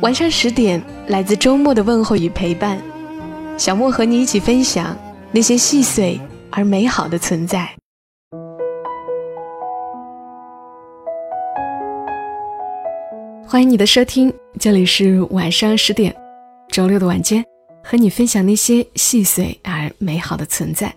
晚上十点，来自周末的问候与陪伴，小莫和你一起分享那些细碎而美好的存在。欢迎你的收听，这里是晚上十点，周六的晚间，和你分享那些细碎而美好的存在。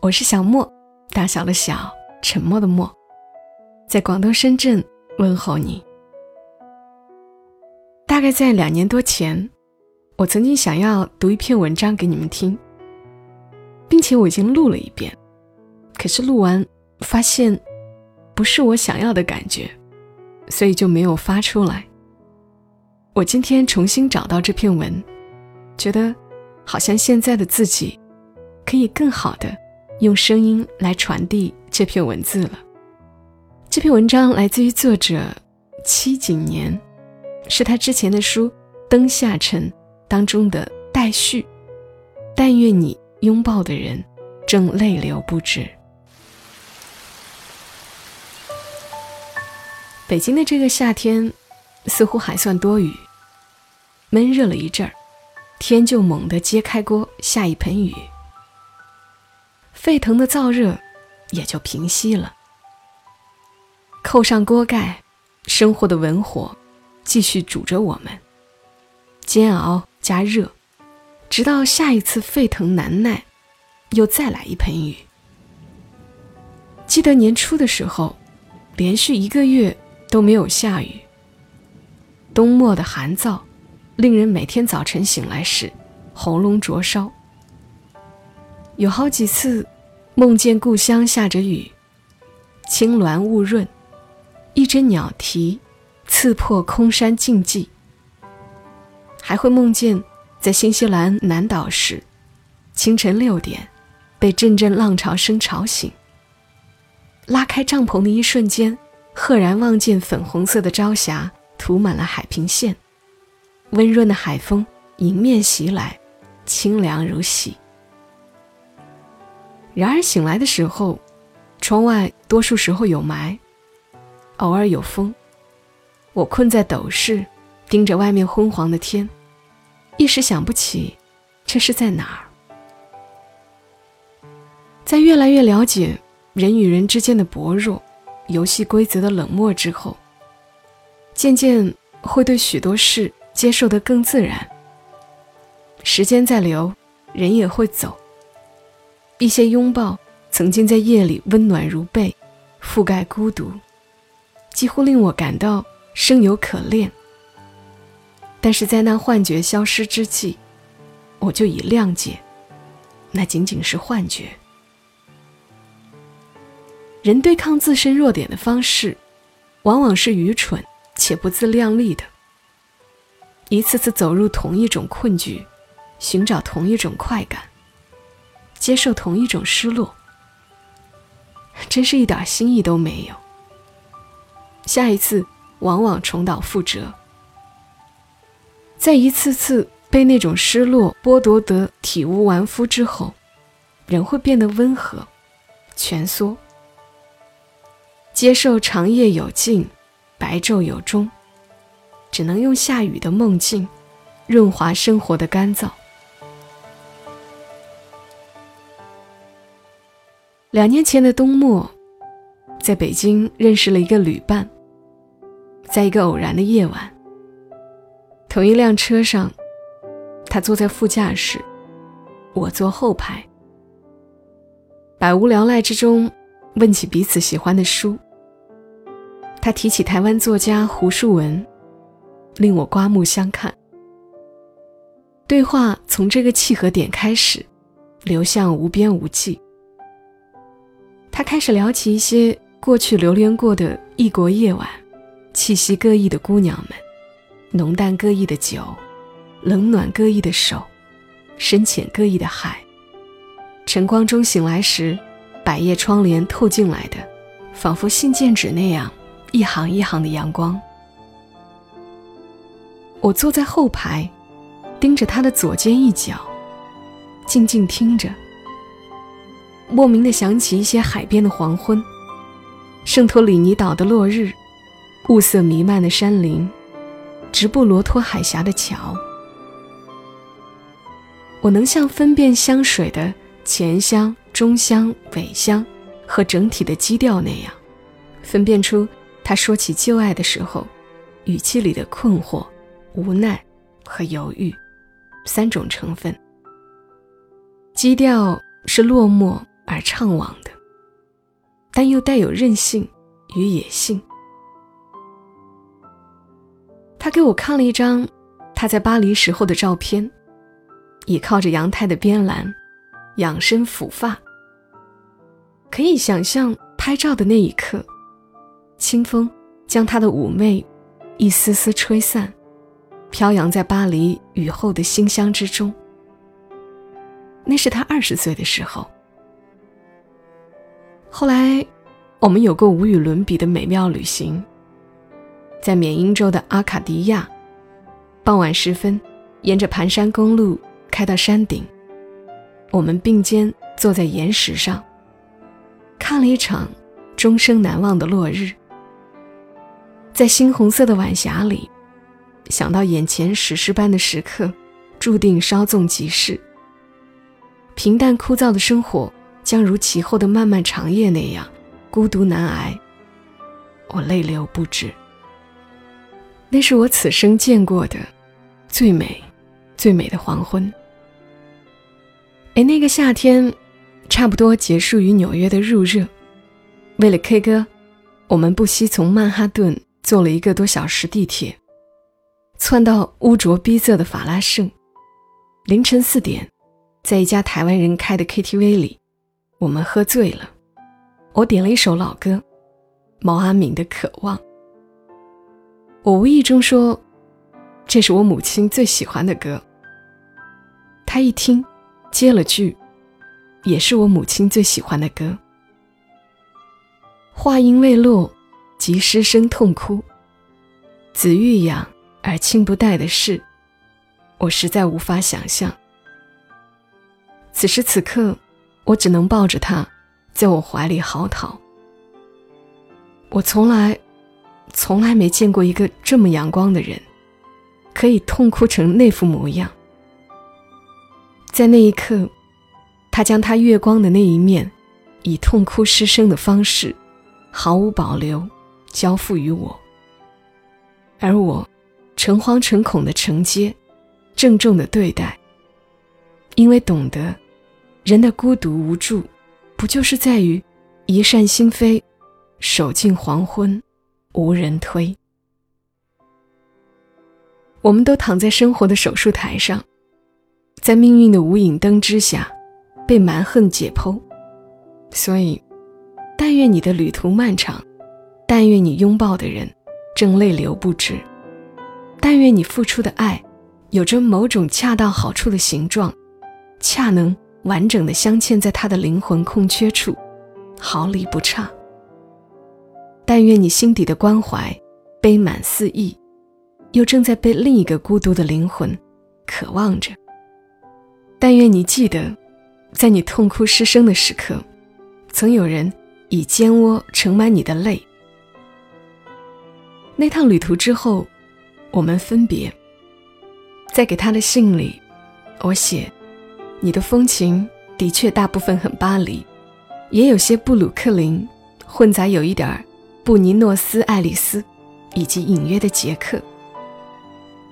我是小莫，大小的小，沉默的默，在广东深圳问候你。大概在两年多前，我曾经想要读一篇文章给你们听，并且我已经录了一遍，可是录完发现不是我想要的感觉，所以就没有发出来。我今天重新找到这篇文，觉得好像现在的自己可以更好的用声音来传递这篇文字了。这篇文章来自于作者七景年。是他之前的书《灯下沉》当中的待续。但愿你拥抱的人正泪流不止。北京的这个夏天似乎还算多雨，闷热了一阵儿，天就猛地揭开锅下一盆雨，沸腾的燥热也就平息了。扣上锅盖，生活的文火。继续煮着我们，煎熬加热，直到下一次沸腾难耐，又再来一盆雨。记得年初的时候，连续一个月都没有下雨。冬末的寒燥，令人每天早晨醒来时喉咙灼烧。有好几次梦见故乡下着雨，青鸾雾润，一只鸟啼。刺破空山静寂，还会梦见在新西兰南岛时，清晨六点，被阵阵浪潮声吵醒。拉开帐篷的一瞬间，赫然望见粉红色的朝霞涂满了海平线，温润的海风迎面袭来，清凉如洗。然而醒来的时候，窗外多数时候有霾，偶尔有风。我困在斗室，盯着外面昏黄的天，一时想不起这是在哪儿。在越来越了解人与人之间的薄弱、游戏规则的冷漠之后，渐渐会对许多事接受得更自然。时间在流，人也会走。一些拥抱，曾经在夜里温暖如被，覆盖孤独，几乎令我感到。生有可恋，但是在那幻觉消失之际，我就已谅解，那仅仅是幻觉。人对抗自身弱点的方式，往往是愚蠢且不自量力的。一次次走入同一种困局，寻找同一种快感，接受同一种失落，真是一点新意都没有。下一次。往往重蹈覆辙，在一次次被那种失落剥夺得体无完肤之后，人会变得温和、蜷缩，接受长夜有尽，白昼有终，只能用下雨的梦境润滑生活的干燥。两年前的冬末，在北京认识了一个旅伴。在一个偶然的夜晚，同一辆车上，他坐在副驾驶，我坐后排。百无聊赖之中，问起彼此喜欢的书。他提起台湾作家胡树文，令我刮目相看。对话从这个契合点开始，流向无边无际。他开始聊起一些过去流连过的异国夜晚。气息各异的姑娘们，浓淡各异的酒，冷暖各异的手，深浅各异的海。晨光中醒来时，百叶窗帘透进来的，仿佛信件纸那样，一行一行的阳光。我坐在后排，盯着他的左肩一角，静静听着。莫名的想起一些海边的黄昏，圣托里尼岛的落日，雾色弥漫的山林，直布罗陀海峡的桥。我能像分辨香水的前香、中香、尾香和整体的基调那样，分辨出他说起旧爱的时候，语气里的困惑、无奈和犹豫三种成分。基调是落寞。而怅惘的，但又带有任性与野性。他给我看了一张他在巴黎时候的照片，倚靠着阳台的边栏，仰身抚发。可以想象拍照的那一刻，清风将他的妩媚一丝丝吹散，飘扬在巴黎雨后的馨香之中。那是他二十岁的时候。后来，我们有过无与伦比的美妙旅行。在缅因州的阿卡迪亚，傍晚时分，沿着盘山公路开到山顶，我们并肩坐在岩石上，看了一场终生难忘的落日。在猩红色的晚霞里，想到眼前史诗般的时刻，注定稍纵即逝。平淡枯燥的生活。将如其后的漫漫长夜那样孤独难挨，我泪流不止。那是我此生见过的最美、最美的黄昏。哎，那个夏天，差不多结束于纽约的入热。为了 K 歌，我们不惜从曼哈顿坐了一个多小时地铁，窜到污浊逼仄的法拉盛。凌晨四点，在一家台湾人开的 KTV 里。我们喝醉了，我点了一首老歌，毛阿敏的《渴望》。我无意中说：“这是我母亲最喜欢的歌。”他一听，接了句：“也是我母亲最喜欢的歌。”话音未落，即失声痛哭。子欲养而亲不待的事，我实在无法想象。此时此刻。我只能抱着他，在我怀里嚎啕。我从来，从来没见过一个这么阳光的人，可以痛哭成那副模样。在那一刻，他将他月光的那一面，以痛哭失声的方式，毫无保留交付于我，而我诚惶诚恐的承接，郑重的对待，因为懂得。人的孤独无助，不就是在于一扇心扉，守尽黄昏，无人推。我们都躺在生活的手术台上，在命运的无影灯之下，被蛮横解剖。所以，但愿你的旅途漫长，但愿你拥抱的人正泪流不止，但愿你付出的爱，有着某种恰到好处的形状，恰能。完整的镶嵌在他的灵魂空缺处，毫厘不差。但愿你心底的关怀悲满四溢，又正在被另一个孤独的灵魂渴望着。但愿你记得，在你痛哭失声的时刻，曾有人以肩窝盛满你的泪。那趟旅途之后，我们分别。在给他的信里，我写。你的风情的确大部分很巴黎，也有些布鲁克林，混杂有一点儿布尼诺斯艾利斯，以及隐约的杰克。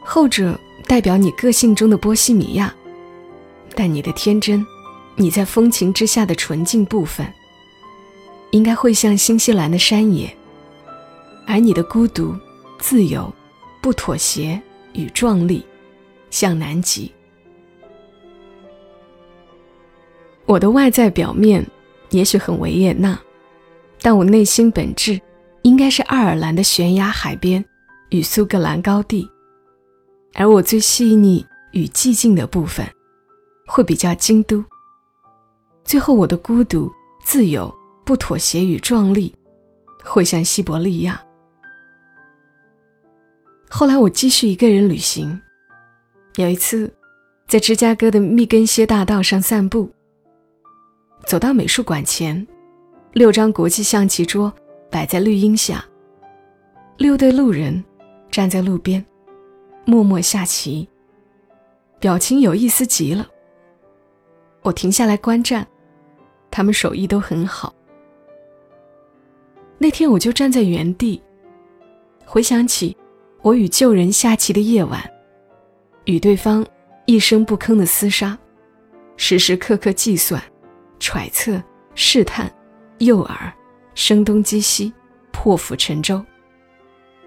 后者代表你个性中的波西米亚，但你的天真，你在风情之下的纯净部分，应该会像新西兰的山野，而你的孤独、自由、不妥协与壮丽，像南极。我的外在表面也许很维也纳，但我内心本质应该是爱尔兰的悬崖海边与苏格兰高地，而我最细腻与寂静的部分，会比较京都。最后，我的孤独、自由、不妥协与壮丽，会像西伯利亚。后来，我继续一个人旅行。有一次，在芝加哥的密根歇大道上散步，走到美术馆前，六张国际象棋桌摆在绿荫下，六对路人站在路边，默默下棋，表情有意思极了。我停下来观战，他们手艺都很好。那天我就站在原地，回想起我与旧人下棋的夜晚。与对方一声不吭的厮杀，时时刻刻计算、揣测、试探、诱饵、声东击西、破釜沉舟，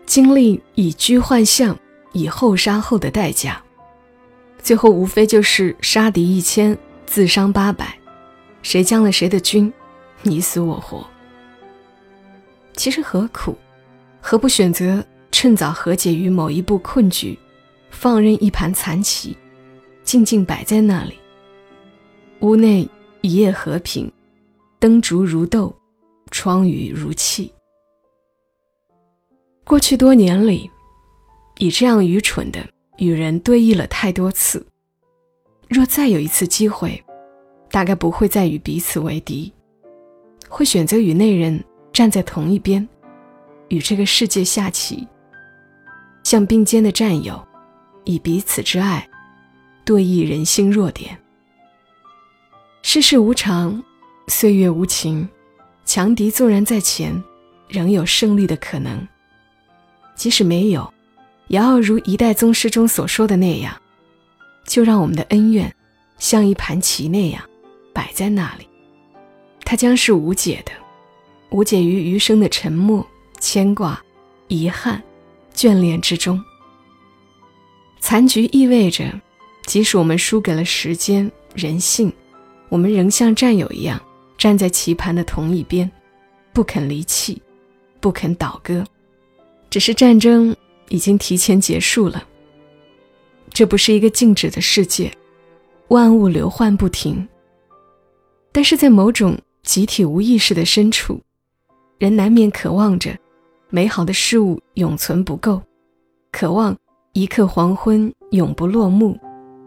经历以居换象、以后杀后的代价，最后无非就是杀敌一千，自伤八百，谁将了谁的军，你死我活。其实何苦？何不选择趁早和解于某一步困局？放任一盘残棋，静静摆在那里。屋内一夜和平，灯烛如豆，窗雨如泣。过去多年里，以这样愚蠢的与人对弈了太多次。若再有一次机会，大概不会再与彼此为敌，会选择与那人站在同一边，与这个世界下棋，像并肩的战友。以彼此之爱对弈人心弱点。世事无常，岁月无情，强敌纵然在前，仍有胜利的可能。即使没有，也要如一代宗师中所说的那样，就让我们的恩怨像一盘棋那样摆在那里，它将是无解的，无解于余生的沉默、牵挂、遗憾、眷恋之中。残局意味着，即使我们输给了时间、人性，我们仍像战友一样站在棋盘的同一边，不肯离弃，不肯倒戈。只是战争已经提前结束了。这不是一个静止的世界，万物流换不停。但是在某种集体无意识的深处，人难免渴望着美好的事物永存不够，渴望。一刻黄昏永不落幕，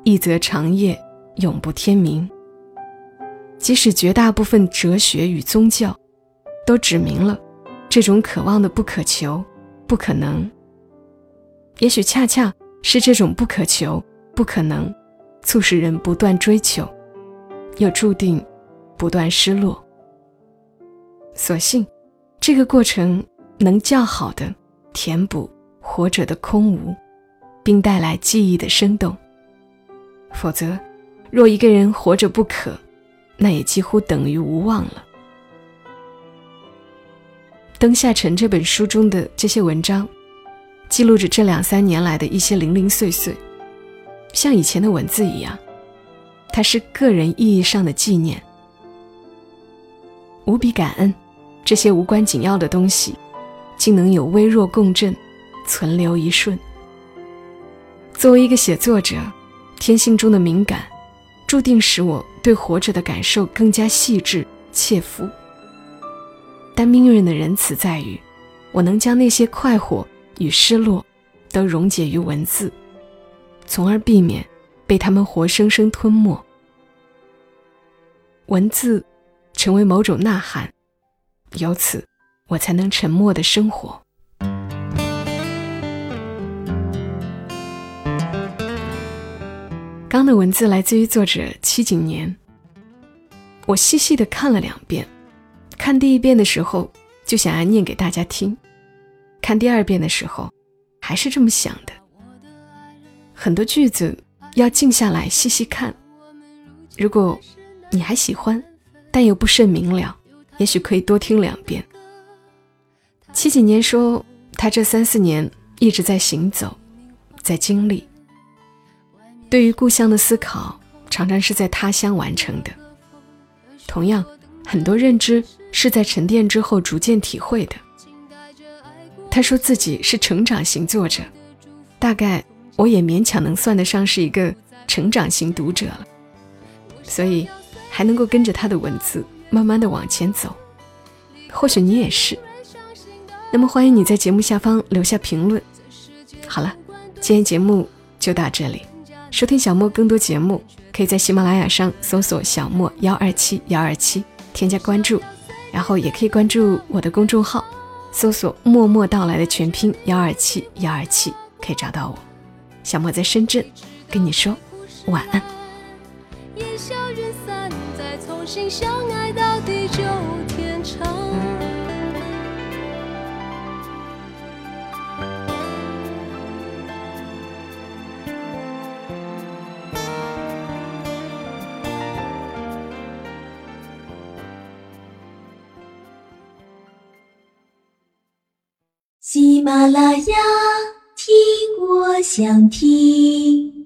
一则长夜永不天明。即使绝大部分哲学与宗教，都指明了这种渴望的不可求、不可能。也许恰恰是这种不可求、不可能，促使人不断追求，又注定不断失落。所幸，这个过程能较好的填补活着的空无。并带来记忆的生动。否则，若一个人活着不可，那也几乎等于无望了。《灯下沉》这本书中的这些文章，记录着这两三年来的一些零零碎碎，像以前的文字一样，它是个人意义上的纪念。无比感恩，这些无关紧要的东西，竟能有微弱共振，存留一瞬。作为一个写作者，天性中的敏感，注定使我对活着的感受更加细致切肤。但命运的仁慈在于，我能将那些快活与失落，都溶解于文字，从而避免被他们活生生吞没。文字成为某种呐喊，由此我才能沉默的生活。刚的文字来自于作者七景年。我细细的看了两遍，看第一遍的时候就想要念给大家听，看第二遍的时候还是这么想的。很多句子要静下来细细看。如果你还喜欢，但又不甚明了，也许可以多听两遍。七景年说，他这三四年一直在行走，在经历。对于故乡的思考，常常是在他乡完成的。同样，很多认知是在沉淀之后逐渐体会的。他说自己是成长型作者，大概我也勉强能算得上是一个成长型读者了，所以还能够跟着他的文字慢慢的往前走。或许你也是。那么欢迎你在节目下方留下评论。好了，今天节目就到这里。收听小莫更多节目，可以在喜马拉雅上搜索“小莫幺二七幺二七”，添加关注，然后也可以关注我的公众号，搜索“默默到来”的全拼“幺二七幺二七”，可以找到我。小莫在深圳，跟你说晚安。马拉雅，听我想听。